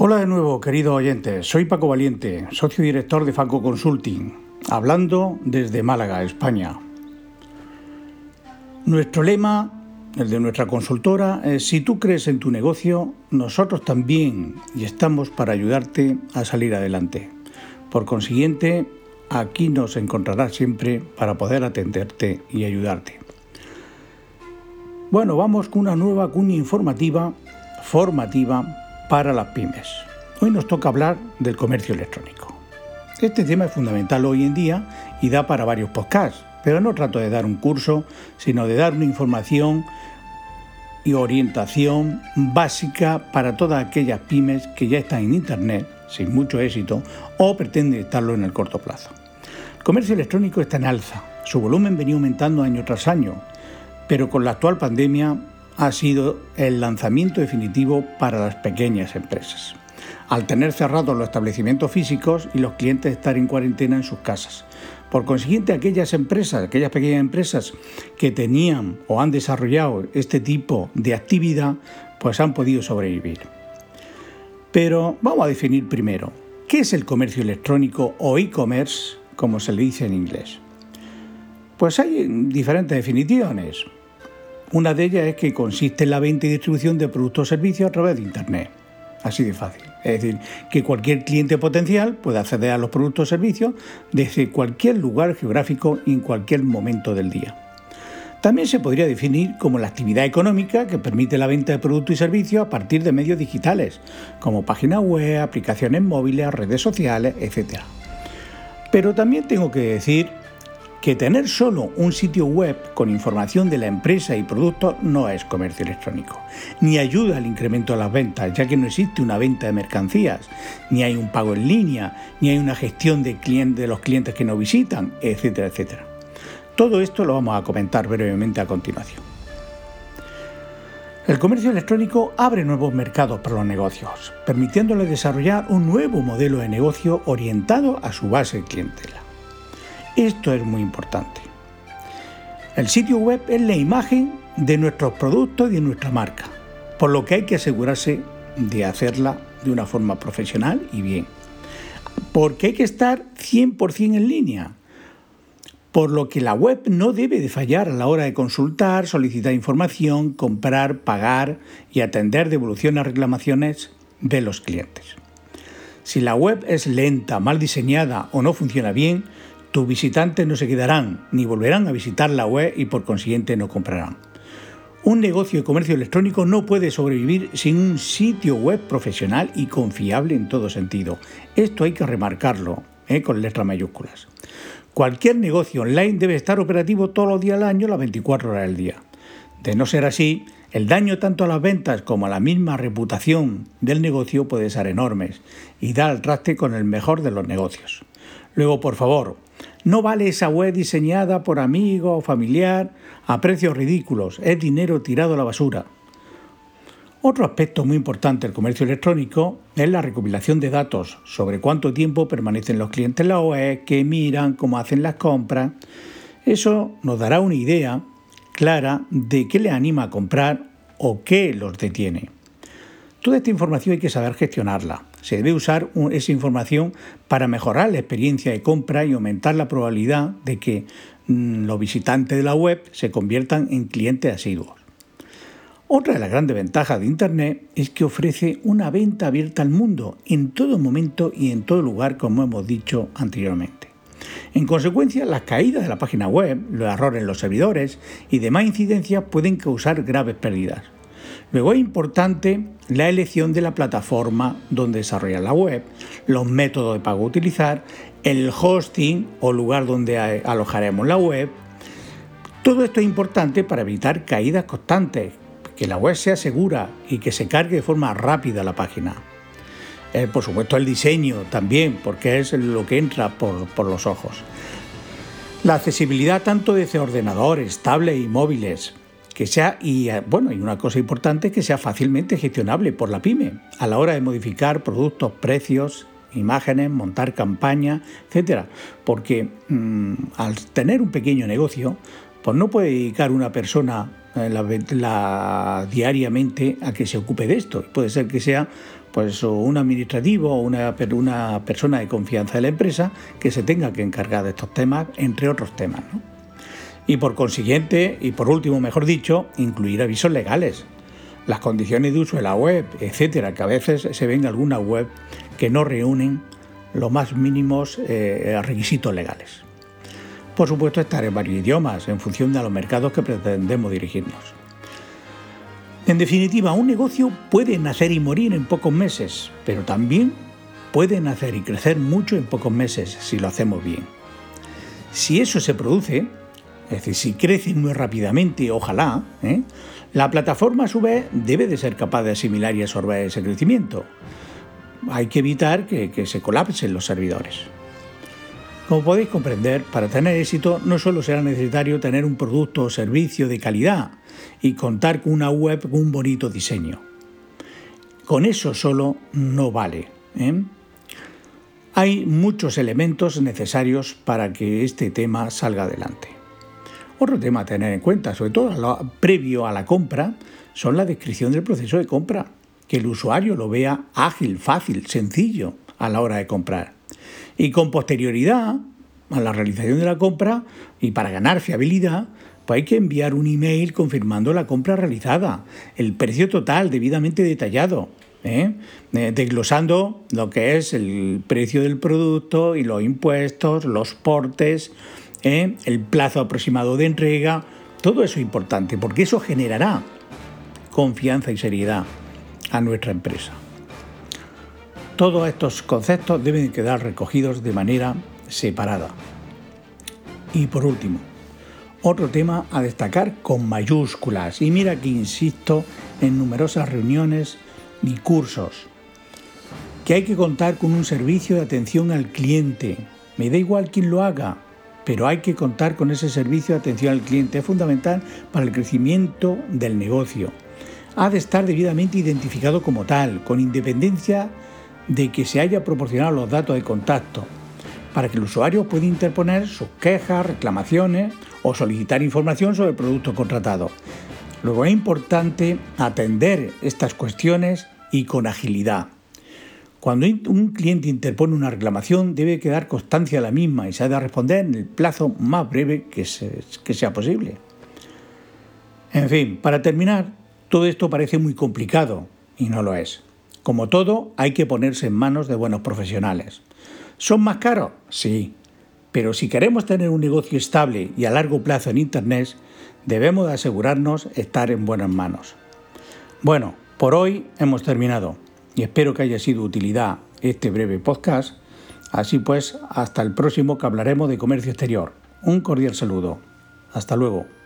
Hola de nuevo, queridos oyentes. Soy Paco Valiente, socio director de Faco Consulting, hablando desde Málaga, España. Nuestro lema, el de nuestra consultora, es si tú crees en tu negocio, nosotros también y estamos para ayudarte a salir adelante. Por consiguiente, aquí nos encontrarás siempre para poder atenderte y ayudarte. Bueno, vamos con una nueva cuña informativa, formativa para las pymes. Hoy nos toca hablar del comercio electrónico. Este tema es fundamental hoy en día y da para varios podcasts, pero no trato de dar un curso, sino de dar una información y orientación básica para todas aquellas pymes que ya están en Internet sin mucho éxito o pretenden estarlo en el corto plazo. El comercio electrónico está en alza, su volumen venía aumentando año tras año, pero con la actual pandemia ha sido el lanzamiento definitivo para las pequeñas empresas. Al tener cerrados los establecimientos físicos y los clientes estar en cuarentena en sus casas. Por consiguiente, aquellas empresas, aquellas pequeñas empresas que tenían o han desarrollado este tipo de actividad, pues han podido sobrevivir. Pero vamos a definir primero, ¿qué es el comercio electrónico o e-commerce, como se le dice en inglés? Pues hay diferentes definiciones. Una de ellas es que consiste en la venta y distribución de productos o servicios a través de Internet. Así de fácil. Es decir, que cualquier cliente potencial puede acceder a los productos o servicios desde cualquier lugar geográfico y en cualquier momento del día. También se podría definir como la actividad económica que permite la venta de productos y servicios a partir de medios digitales, como páginas web, aplicaciones móviles, redes sociales, etc. Pero también tengo que decir que tener solo un sitio web con información de la empresa y productos no es comercio electrónico, ni ayuda al incremento de las ventas, ya que no existe una venta de mercancías, ni hay un pago en línea, ni hay una gestión de, los clientes que nos visitan, etcétera, etcétera. Todo esto lo vamos a comentar brevemente a continuación. El comercio electrónico abre nuevos mercados para los negocios, permitiéndole desarrollar un nuevo modelo de negocio orientado a su base clientela. Esto es muy importante. El sitio web es la imagen de nuestros productos y de nuestra marca, por lo que hay que asegurarse de hacerla de una forma profesional y bien. Porque hay que estar 100% en línea, por lo que la web no debe de fallar a la hora de consultar, solicitar información, comprar, pagar y atender devoluciones y reclamaciones de los clientes. Si la web es lenta, mal diseñada o no funciona bien, tus visitantes no se quedarán ni volverán a visitar la web y por consiguiente no comprarán. Un negocio de comercio electrónico no puede sobrevivir sin un sitio web profesional y confiable en todo sentido. Esto hay que remarcarlo ¿eh? con letras mayúsculas. Cualquier negocio online debe estar operativo todos los días del año, las 24 horas del día. De no ser así, el daño tanto a las ventas como a la misma reputación del negocio puede ser enorme y dar al traste con el mejor de los negocios. Luego, por favor, no vale esa web diseñada por amigo o familiar a precios ridículos, es dinero tirado a la basura. Otro aspecto muy importante del comercio electrónico es la recopilación de datos sobre cuánto tiempo permanecen los clientes en la web, qué miran, cómo hacen las compras. Eso nos dará una idea clara de qué les anima a comprar o qué los detiene. Toda esta información hay que saber gestionarla. Se debe usar esa información para mejorar la experiencia de compra y aumentar la probabilidad de que mm, los visitantes de la web se conviertan en clientes asiduos. Otra de las grandes ventajas de Internet es que ofrece una venta abierta al mundo en todo momento y en todo lugar, como hemos dicho anteriormente. En consecuencia, las caídas de la página web, los errores en los servidores y demás incidencias pueden causar graves pérdidas. Luego es importante la elección de la plataforma donde desarrollar la web, los métodos de pago utilizar, el hosting o lugar donde alojaremos la web. Todo esto es importante para evitar caídas constantes, que la web sea segura y que se cargue de forma rápida la página. Eh, por supuesto el diseño también, porque es lo que entra por, por los ojos. La accesibilidad tanto desde ordenadores, tablets y móviles, que sea, y eh, bueno, y una cosa importante, que sea fácilmente gestionable por la pyme a la hora de modificar productos, precios, imágenes, montar campañas, etcétera. Porque mm, al tener un pequeño negocio, pues no puede dedicar una persona la, diariamente a que se ocupe de esto. Puede ser que sea pues un administrativo o una, una persona de confianza de la empresa que se tenga que encargar de estos temas, entre otros temas. Y por consiguiente, y por último, mejor dicho, incluir avisos legales, las condiciones de uso de la web, etcétera, que a veces se ven algunas web que no reúnen los más mínimos eh, requisitos legales. Por supuesto, estar en varios idiomas en función de los mercados que pretendemos dirigirnos. En definitiva, un negocio puede nacer y morir en pocos meses, pero también puede nacer y crecer mucho en pocos meses si lo hacemos bien. Si eso se produce, es decir, si crece muy rápidamente, ojalá, ¿eh? la plataforma a su vez debe de ser capaz de asimilar y absorber ese crecimiento. Hay que evitar que, que se colapsen los servidores. Como podéis comprender, para tener éxito no solo será necesario tener un producto o servicio de calidad y contar con una web con un bonito diseño. Con eso solo no vale. ¿eh? Hay muchos elementos necesarios para que este tema salga adelante. Otro tema a tener en cuenta, sobre todo previo a la compra, son la descripción del proceso de compra, que el usuario lo vea ágil, fácil, sencillo a la hora de comprar. Y con posterioridad a la realización de la compra y para ganar fiabilidad, pues hay que enviar un email confirmando la compra realizada, el precio total debidamente detallado, ¿eh? Eh, desglosando lo que es el precio del producto y los impuestos, los portes, ¿eh? el plazo aproximado de entrega, todo eso es importante porque eso generará confianza y seriedad a nuestra empresa. Todos estos conceptos deben quedar recogidos de manera separada. Y por último, otro tema a destacar con mayúsculas. Y mira que insisto en numerosas reuniones y cursos. Que hay que contar con un servicio de atención al cliente. Me da igual quién lo haga, pero hay que contar con ese servicio de atención al cliente. Es fundamental para el crecimiento del negocio. Ha de estar debidamente identificado como tal, con independencia de que se haya proporcionado los datos de contacto, para que el usuario pueda interponer sus quejas, reclamaciones o solicitar información sobre el producto contratado. Luego es importante atender estas cuestiones y con agilidad. Cuando un cliente interpone una reclamación debe quedar constancia de la misma y se ha de responder en el plazo más breve que, que sea posible. En fin, para terminar, todo esto parece muy complicado y no lo es. Como todo, hay que ponerse en manos de buenos profesionales. ¿Son más caros? Sí. Pero si queremos tener un negocio estable y a largo plazo en Internet, debemos asegurarnos estar en buenas manos. Bueno, por hoy hemos terminado y espero que haya sido de utilidad este breve podcast. Así pues, hasta el próximo que hablaremos de comercio exterior. Un cordial saludo. Hasta luego.